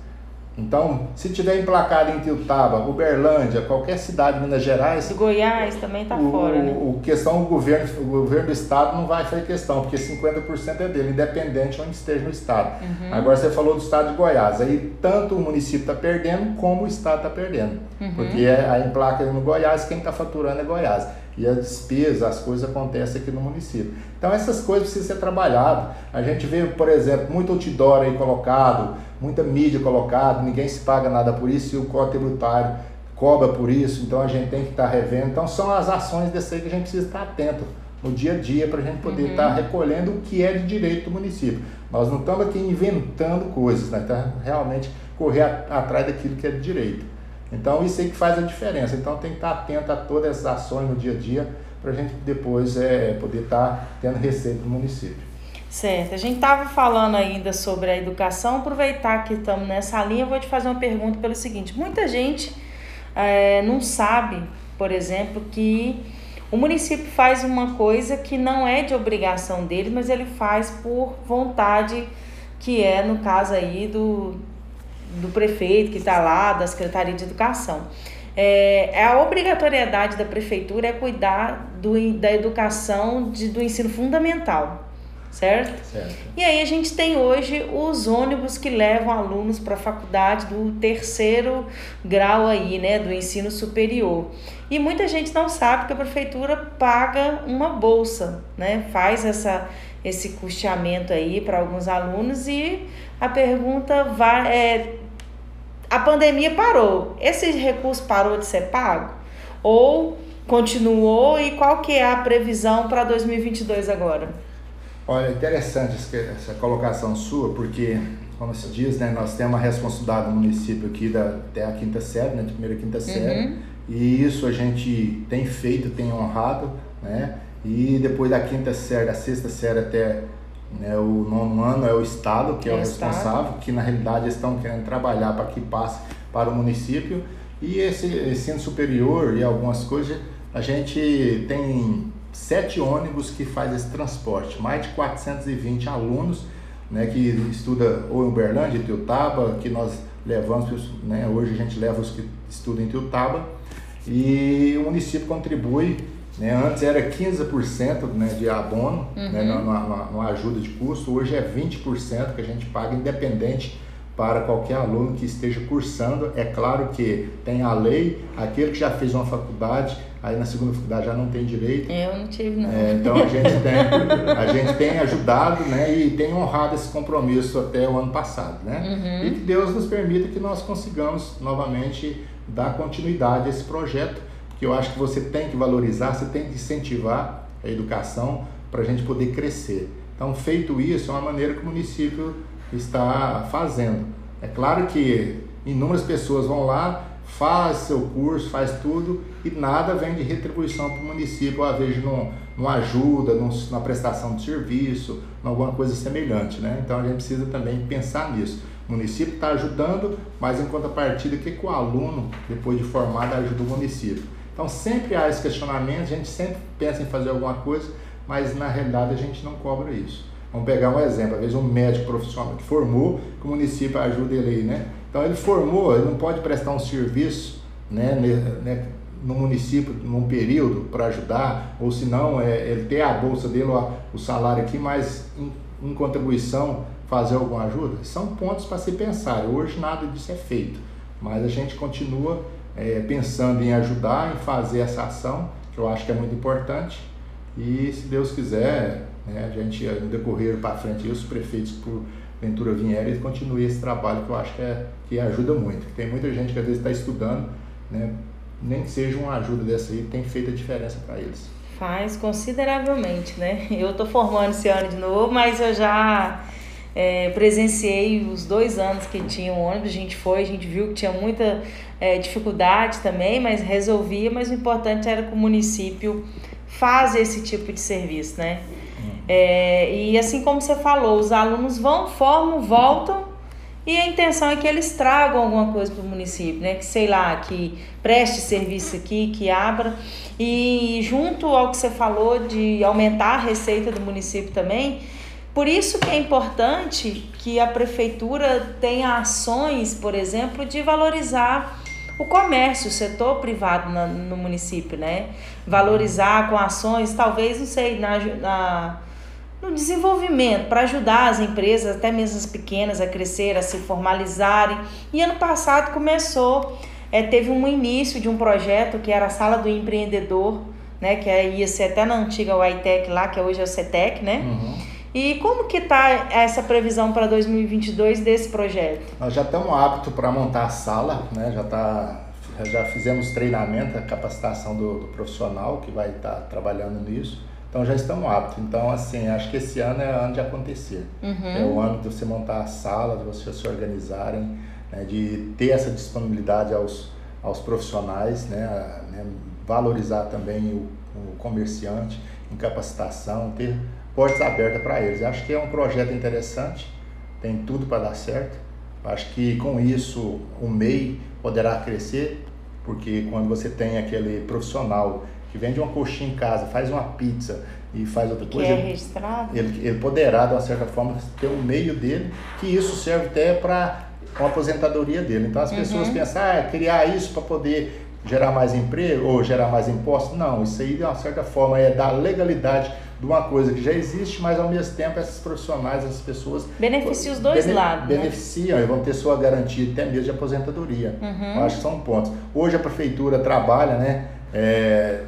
então, se tiver emplacado em Tiltaba, Uberlândia, qualquer cidade de Minas Gerais. Goiás também está fora, né? O questão o governo, o governo do estado não vai fazer questão, porque 50% é dele, independente onde esteja no estado. Uhum. Agora você falou do estado de Goiás, aí tanto o município está perdendo como o estado está perdendo. Uhum. Porque é, a emplaca no Goiás, quem está faturando é Goiás e a despesa, as coisas acontecem aqui no município. Então essas coisas precisam ser trabalhadas. A gente vê, por exemplo, muito outdoor aí colocado, muita mídia colocada, ninguém se paga nada por isso e o código tributário cobra por isso, então a gente tem que estar tá revendo. Então são as ações desse aí que a gente precisa estar atento no dia a dia para a gente poder estar uhum. tá recolhendo o que é de direito do município. Nós não estamos aqui inventando coisas, né? Tá realmente correr atrás daquilo que é de direito. Então isso aí que faz a diferença. Então tem que estar atento a todas essas ações no dia a dia para a gente depois é, poder estar tendo receita do município. Certo. A gente estava falando ainda sobre a educação. Aproveitar que estamos nessa linha, vou te fazer uma pergunta pelo seguinte: muita gente é, não sabe, por exemplo, que o município faz uma coisa que não é de obrigação dele, mas ele faz por vontade, que é no caso aí do, do prefeito que está lá, da Secretaria de Educação. É, é, a obrigatoriedade da prefeitura é cuidar do, da educação de, do ensino fundamental, certo? certo? E aí a gente tem hoje os ônibus que levam alunos para a faculdade do terceiro grau aí, né, do ensino superior. E muita gente não sabe que a prefeitura paga uma bolsa, né? Faz essa esse custeamento aí para alguns alunos e a pergunta vai é a pandemia parou. Esse recurso parou de ser pago ou continuou e qual que é a previsão para 2022 agora? Olha, interessante essa colocação sua, porque como se diz, né, nós temos a responsabilidade do município aqui da, até a quinta série, né, de primeira a quinta série, uhum. e isso a gente tem feito, tem honrado, né, e depois da quinta série, da sexta série até né, o nono ano é o Estado que é, é o responsável, estado. que na realidade estão querendo trabalhar para que passe para o município. E esse ensino superior e algumas coisas, a gente tem sete ônibus que faz esse transporte, mais de 420 alunos né, que estuda ou em Uberlândia, em Tiutaba, que nós levamos, né, hoje a gente leva os que estudam em Tiutaba, e o município contribui, né, antes era 15% né, de abono, né, uhum. né, numa, ajuda de custo, hoje é 20% que a gente paga independente para qualquer aluno que esteja cursando. É claro que tem a lei, aquele que já fez uma faculdade, aí na segunda faculdade já não tem direito. Eu não tive, não. É, então a gente, tem, a gente tem ajudado né, e tem honrado esse compromisso até o ano passado. Né? Uhum. E que Deus nos permita que nós consigamos novamente dar continuidade a esse projeto, que eu acho que você tem que valorizar, você tem que incentivar a educação para a gente poder crescer. Então, feito isso, é uma maneira que o município está fazendo. É claro que inúmeras pessoas vão lá, faz seu curso, faz tudo e nada vem de retribuição para o município, às vezes não, não ajuda, não, na prestação de serviço, em alguma coisa semelhante. Né? Então a gente precisa também pensar nisso. O município está ajudando, mas em contrapartida, o que, que o aluno, depois de formado, ajuda o município? Então sempre há esse questionamento, a gente sempre pensa em fazer alguma coisa, mas na realidade a gente não cobra isso. Vamos pegar um exemplo, às vezes um médico profissional que formou, que o município ajuda ele aí, né? Então ele formou, ele não pode prestar um serviço, né, né no município num período para ajudar, ou se não, é, ele ter a bolsa dele, o, salário aqui, mas em, em contribuição fazer alguma ajuda? São pontos para se pensar. Hoje nada disso é feito, mas a gente continua é, pensando em ajudar, em fazer essa ação, que eu acho que é muito importante. E se Deus quiser, né, a gente, no decorrer para frente, os prefeitos, por Ventura e continue esse trabalho que eu acho que, é, que ajuda muito. Tem muita gente que às vezes está estudando, né, nem que seja uma ajuda dessa aí, tem feito a diferença para eles. Faz consideravelmente, né? Eu estou formando esse ano de novo, mas eu já é, presenciei os dois anos que tinha o ônibus, a gente foi, a gente viu que tinha muita é, dificuldade também, mas resolvia, mas o importante era que o município faz esse tipo de serviço, né? É, e assim como você falou, os alunos vão, formam, voltam e a intenção é que eles tragam alguma coisa para o município, né? Que sei lá, que preste serviço aqui, que abra. E junto ao que você falou de aumentar a receita do município também, por isso que é importante que a prefeitura tenha ações, por exemplo, de valorizar o comércio, o setor privado na, no município, né? Valorizar com ações, talvez, não sei, na, na no desenvolvimento, para ajudar as empresas, até mesmo as pequenas, a crescer, a se formalizarem. E ano passado começou, é, teve um início de um projeto que era a Sala do Empreendedor, né, que ia ser até na antiga UITEC lá, que hoje é o CETEC, né? Uhum. E como que está essa previsão para 2022 desse projeto? Nós já estamos aptos para montar a sala, né? já, tá, já fizemos treinamento, a capacitação do, do profissional que vai estar tá trabalhando nisso. Então já estão aptos. Então, assim, acho que esse ano é ano de acontecer. Uhum. É o ano de você montar a sala, de vocês se organizarem, né, de ter essa disponibilidade aos, aos profissionais, né, a, né valorizar também o, o, comerciante em capacitação, ter portas abertas para eles. Acho que é um projeto interessante, tem tudo para dar certo. Acho que com isso o MEI poderá crescer, porque quando você tem aquele profissional que vende uma coxinha em casa, faz uma pizza e faz outra coisa. É registrado. Ele, ele poderá, de uma certa forma, ter um meio dele, que isso serve até para a aposentadoria dele. Então as pessoas uhum. pensam, ah, criar isso para poder gerar mais emprego ou gerar mais impostos. Não, isso aí, de uma certa forma, é dar legalidade de uma coisa que já existe, mas ao mesmo tempo esses profissionais, essas pessoas. Beneficia os dois bene, lados. Né? Beneficiam né? e vão ter sua garantia até mesmo de aposentadoria. Uhum. Eu acho que são pontos. Hoje a prefeitura trabalha, né? É,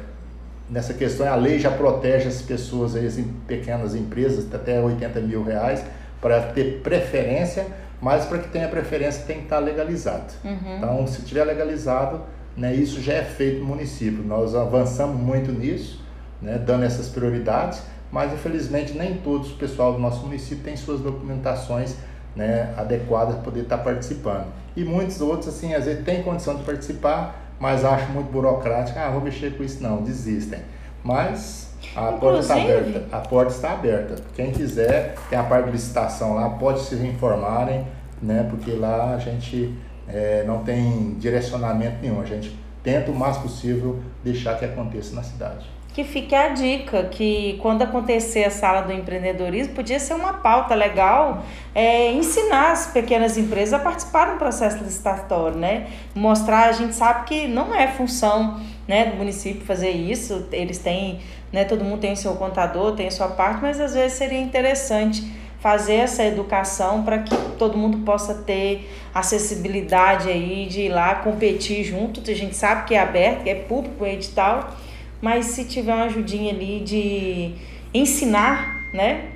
nessa questão, a lei já protege as pessoas, as pequenas empresas, até 80 mil reais, para ter preferência, mas para que tenha preferência tem que estar legalizado. Uhum. Então, se tiver legalizado, né, isso já é feito no município. Nós avançamos muito nisso, né, dando essas prioridades, mas infelizmente nem todos o pessoal do nosso município tem suas documentações né, adequadas para poder estar participando. E muitos outros, assim, às vezes têm condição de participar, mas acho muito burocrático. Ah, vou mexer com isso não, desistem. Mas a porta está aberta. A porta está aberta. Quem quiser, tem a parte de licitação lá, pode se informarem, né? Porque lá a gente é, não tem direcionamento nenhum. A gente tenta o mais possível deixar que aconteça na cidade. Que fique a dica que quando acontecer a sala do empreendedorismo, podia ser uma pauta legal é, ensinar as pequenas empresas a participar do processo licitatório, né? Mostrar, a gente sabe que não é função né, do município fazer isso, eles têm, né, todo mundo tem o seu contador, tem a sua parte, mas às vezes seria interessante fazer essa educação para que todo mundo possa ter acessibilidade aí de ir lá competir junto. A gente sabe que é aberto, que é público o edital, mas se tiver uma ajudinha ali de ensinar, né?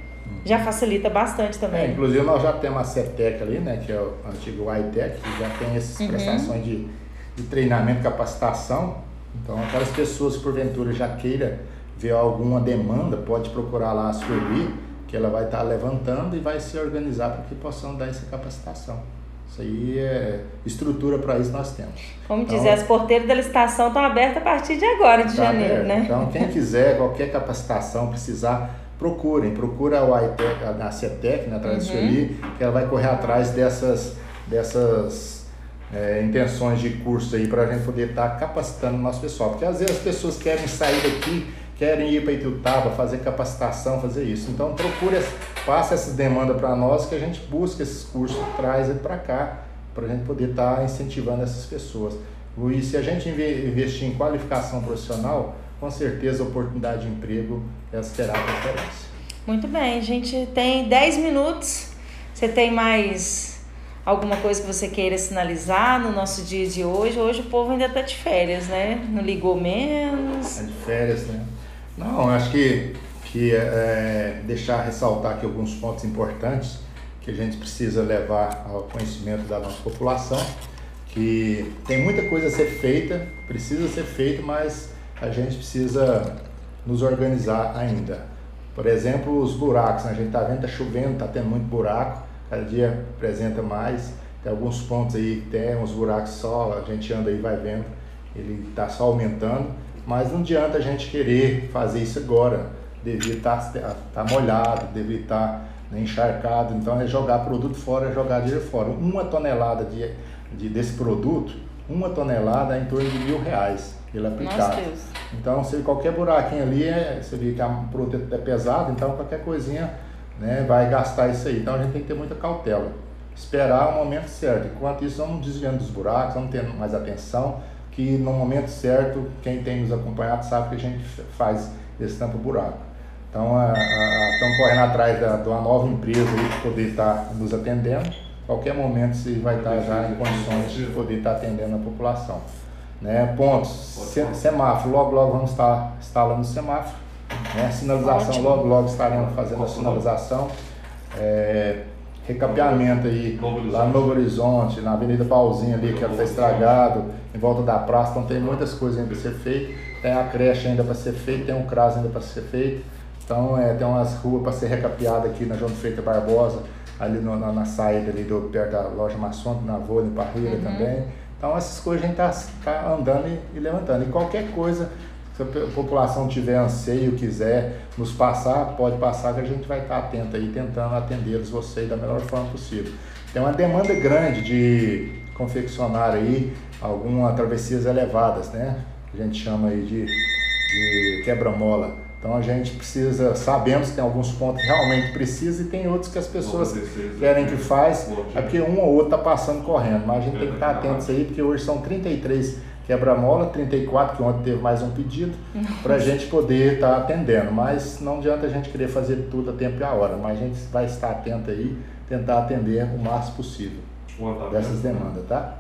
Já facilita bastante também. É, inclusive nós já temos a CETEC ali, né? Que é o antigo ITEC, que já tem essas uhum. prestações de, de treinamento, capacitação. Então aquelas pessoas que porventura já queira ver alguma demanda, pode procurar lá a Sueli, que ela vai estar levantando e vai se organizar para que possam dar essa capacitação. Isso aí é estrutura para isso nós temos. Como então, dizer, as porteiras da licitação estão abertas a partir de agora, de tá janeiro, aberto. né? Então, quem quiser qualquer capacitação, precisar, procurem. Procura o ITEC, a CETEC, né, uhum. que ela vai correr atrás dessas, dessas é, intenções de curso aí para a gente poder estar tá capacitando o nosso pessoal. Porque às vezes as pessoas querem sair daqui querem ir para Ituiutaba, fazer capacitação, fazer isso. Então procure, faça essa demanda para nós que a gente busca esses cursos, traz ele para cá, para a gente poder estar tá incentivando essas pessoas. E se a gente investir em qualificação profissional, com certeza a oportunidade de emprego essa terá preferência. Muito bem, a gente tem 10 minutos. Você tem mais alguma coisa que você queira sinalizar no nosso dia de hoje? Hoje o povo ainda está de férias, né? Não ligou menos. Está de férias, né? Não, acho que, que é, deixar ressaltar aqui alguns pontos importantes que a gente precisa levar ao conhecimento da nossa população, que tem muita coisa a ser feita, precisa ser feita, mas a gente precisa nos organizar ainda. Por exemplo, os buracos, né? a gente está vendo, está chovendo, está tendo muito buraco, cada dia apresenta mais, tem alguns pontos aí que tem uns buracos só, a gente anda aí vai vendo, ele está só aumentando. Mas não adianta a gente querer fazer isso agora. Devia estar tá, tá molhado, devia estar tá, né, encharcado. Então é jogar produto fora, é jogar dinheiro fora. Uma tonelada de, de, desse produto, uma tonelada é em torno de mil reais ele aplicado. Então, se qualquer buraquinho ali, é, você vê que o produto é pesado, então qualquer coisinha né, vai gastar isso aí. Então a gente tem que ter muita cautela. Esperar o momento certo. Enquanto isso, vamos desviando dos buracos, vamos tendo mais atenção que no momento certo, quem tem nos acompanhado sabe que a gente faz esse tampo buraco. Então, estamos correndo atrás da, de uma nova empresa para poder estar tá nos atendendo. Qualquer momento você vai estar tá já em condições de poder estar tá atendendo a população. Né? Pontos, semáforo, logo logo vamos estar instalando o semáforo. Né? Sinalização, Ótimo. logo logo estaremos fazendo a sinalização. É, recapeamento aí Novo lá no Novo Horizonte, na Avenida Pauzinho ali, que ela está estragado, em volta da praça, então tem muitas coisas ainda para ser feito, tem a creche ainda para ser feita, tem um CRAS ainda para ser feito, então é, tem umas ruas para ser recapeadas aqui na João Feita Barbosa, ali no, na, na, saída ali do, perto da loja maçônica, na Vôlei, Parreira uhum. também. Então essas coisas a gente está tá andando e, e levantando. E qualquer coisa se a população tiver anseio, quiser nos passar, pode passar que a gente vai estar atento aí, tentando atendê-los vocês da melhor forma possível. Tem uma demanda grande de confeccionar aí algumas travessias elevadas, né? A gente chama aí de, de quebra-mola. Então a gente precisa, sabemos que tem alguns pontos que realmente precisa e tem outros que as pessoas querem que faz, é porque um ou outro está passando correndo, mas a gente tem que estar atento aí, porque hoje são 33 quebra-mola, 34, que ontem teve mais um pedido, para a gente poder estar tá atendendo. Mas não adianta a gente querer fazer tudo a tempo e a hora, mas a gente vai estar atento aí, tentar atender o máximo possível dessas demandas, tá?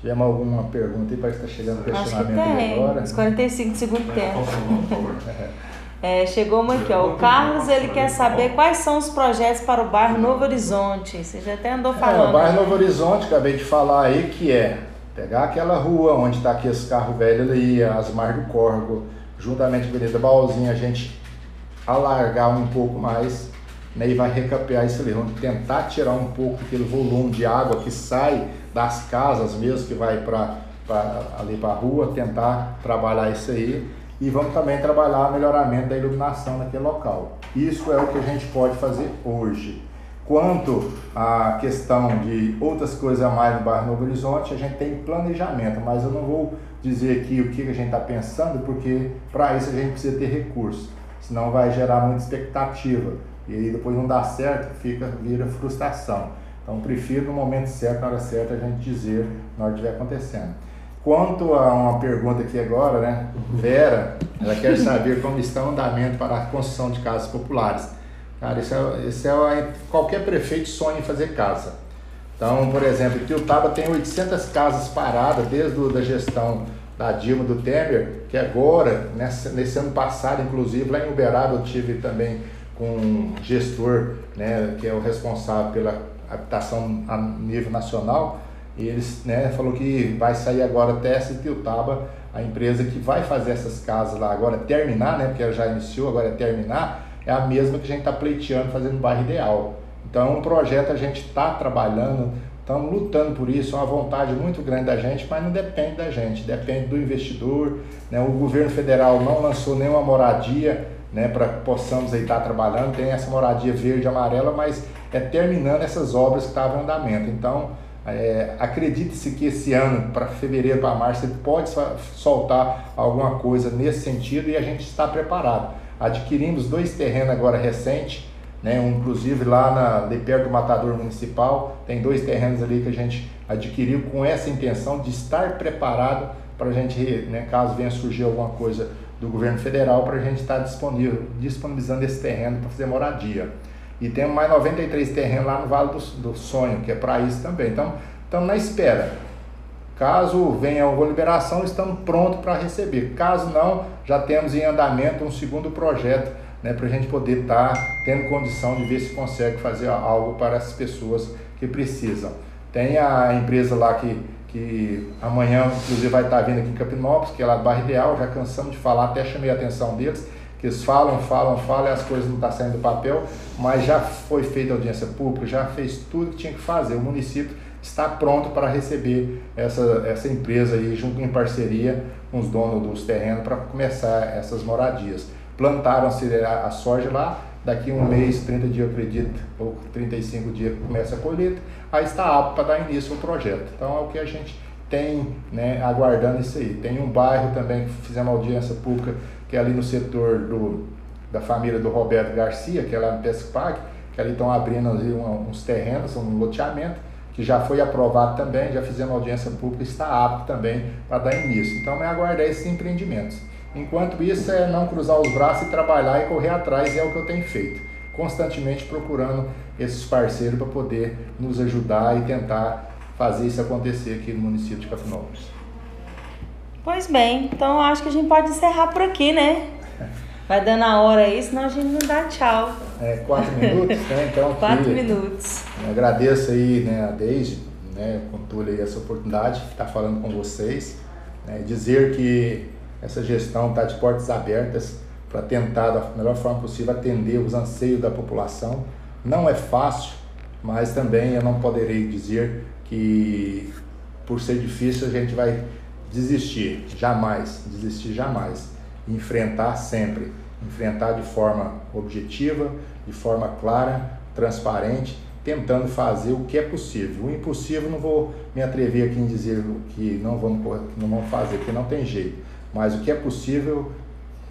Tivemos alguma pergunta aí, parece que está chegando o questionamento Acho que tem, agora. Uns 45 segundos tempo. É, chegou uma aqui, ó. O Carlos ele quer saber quais são os projetos para o bairro Novo Horizonte. Você já até andou falando. É, o bairro Novo Horizonte, acabei de falar aí, que é Pegar aquela rua onde está aqui esse carro velho ali, Asmar do Corgo, juntamente com a Avenida Baúzinha, a gente alargar um pouco mais né, e vai recapear isso ali. Vamos tentar tirar um pouco aquele volume de água que sai das casas mesmo, que vai para ali para a rua, tentar trabalhar isso aí. E vamos também trabalhar o melhoramento da iluminação naquele local. Isso é o que a gente pode fazer hoje. Quanto à questão de outras coisas a mais no bairro Novo Horizonte, a gente tem planejamento, mas eu não vou dizer aqui o que a gente está pensando, porque para isso a gente precisa ter recursos, senão vai gerar muita expectativa. E aí depois não dá certo, fica, vira frustração. Então prefiro no momento certo, na hora certa, a gente dizer na hora que estiver acontecendo. Quanto a uma pergunta aqui agora, né? Vera, ela quer saber como está o andamento para a construção de casas populares. Cara, isso é, isso é qualquer prefeito sonha em fazer casa. Então, por exemplo, Tiltaba tem 800 casas paradas desde a gestão da Dilma do Temer, que agora, nesse, nesse ano passado, inclusive, lá em Uberaba eu tive também com um gestor, né, que é o responsável pela habitação a nível nacional, e eles né, falou que vai sair agora até essa Tiltaba, a empresa que vai fazer essas casas lá agora terminar, né, porque ela já iniciou, agora é terminar, é a mesma que a gente está pleiteando fazendo no bairro ideal. Então, é um projeto a gente está trabalhando, estamos lutando por isso, é uma vontade muito grande da gente, mas não depende da gente, depende do investidor. Né? O governo federal não lançou nenhuma moradia né, para que possamos estar tá trabalhando, tem essa moradia verde e amarela, mas é terminando essas obras que estavam em andamento. Então, é, Acredite-se que esse ano, para fevereiro, para março, ele pode soltar alguma coisa nesse sentido e a gente está preparado. Adquirimos dois terrenos agora recentes, né, um, inclusive lá na, de perto do Matador Municipal, tem dois terrenos ali que a gente adquiriu com essa intenção de estar preparado para a gente, né, caso venha surgir alguma coisa do governo federal, para a gente estar disponível, disponibilizando esse terreno para fazer moradia. E temos mais 93 terrenos lá no Vale do, do Sonho, que é para isso também. Então, estamos na espera. Caso venha alguma liberação, estamos prontos para receber. Caso não, já temos em andamento um segundo projeto né, para a gente poder estar tá tendo condição de ver se consegue fazer algo para as pessoas que precisam. Tem a empresa lá que, que amanhã, inclusive, vai estar tá vindo aqui em Capinópolis, que é lá do Barra Ideal, já cansamos de falar, até chamei a atenção deles que eles falam, falam, falam e as coisas não estão tá saindo do papel, mas já foi feita audiência pública, já fez tudo que tinha que fazer. O município está pronto para receber essa, essa empresa aí, junto em parceria com os donos dos terrenos, para começar essas moradias. Plantaram-se a, a soja lá, daqui um mês, 30 dias, eu acredito, ou 35 dias começa a colheita, aí está apto para dar início ao projeto. Então é o que a gente tem, né, aguardando isso aí. Tem um bairro também que fizemos audiência pública que é ali no setor do, da família do Roberto Garcia, que é lá no Pespac, que ali estão abrindo ali uns terrenos, um loteamento, que já foi aprovado também, já fizemos audiência pública, está apto também para dar início. Então é aguardar esses empreendimentos. Enquanto isso é não cruzar os braços e trabalhar e correr atrás, e é o que eu tenho feito. Constantemente procurando esses parceiros para poder nos ajudar e tentar fazer isso acontecer aqui no município de Capinópolis. Pois bem, então acho que a gente pode encerrar por aqui, né? Vai dando a hora aí, senão a gente não dá tchau. É, quatro minutos, né? Então, quatro minutos. Agradeço aí, né, a Deise, né, com tudo aí essa oportunidade de estar falando com vocês. Né, dizer que essa gestão está de portas abertas para tentar, da melhor forma possível, atender os anseios da população. Não é fácil, mas também eu não poderei dizer que, por ser difícil, a gente vai desistir, jamais, desistir jamais. Enfrentar sempre, enfrentar de forma objetiva, de forma clara, transparente, tentando fazer o que é possível. O impossível não vou me atrever aqui em dizer que não vamos, não vamos fazer, porque não tem jeito. Mas o que é possível,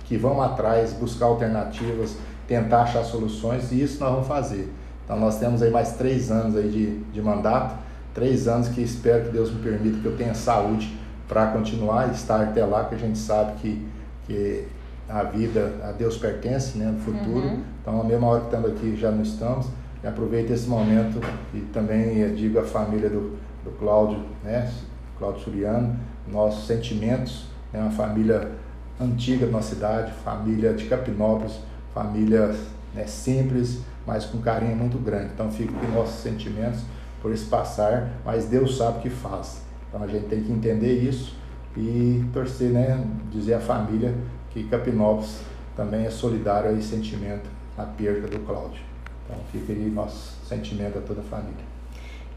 que vamos atrás, buscar alternativas, tentar achar soluções, e isso nós vamos fazer. Então nós temos aí mais três anos aí de, de mandato, três anos que espero que Deus me permita que eu tenha saúde para continuar e estar até lá, que a gente sabe que, que a vida a Deus pertence né, no futuro. Uhum. Então, a mesma hora que estamos aqui, já não estamos. E aproveito esse momento e também digo à família do, do Cláudio, né, Cláudio Suriano, nossos sentimentos, é né, uma família antiga da nossa cidade, família de Capinópolis, família né, simples, mas com carinho muito grande. Então, fico com nossos sentimentos por esse passar, mas Deus sabe o que faz. Então a gente tem que entender isso e torcer, né? Dizer à família que Capinópolis também é solidário a esse sentimento, a perda do Cláudio. Então fica aí nosso sentimento a toda a família.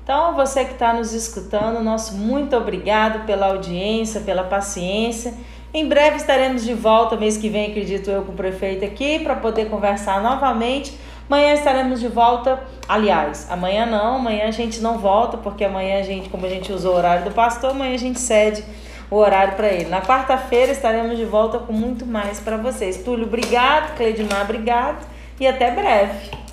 Então, você que está nos escutando, nosso muito obrigado pela audiência, pela paciência. Em breve estaremos de volta, mês que vem, acredito eu, com o prefeito aqui, para poder conversar novamente Amanhã estaremos de volta. Aliás, amanhã não, amanhã a gente não volta, porque amanhã a gente, como a gente usou o horário do pastor, amanhã a gente cede o horário para ele. Na quarta-feira estaremos de volta com muito mais para vocês. Túlio, obrigado. Cleidimar, obrigado. E até breve.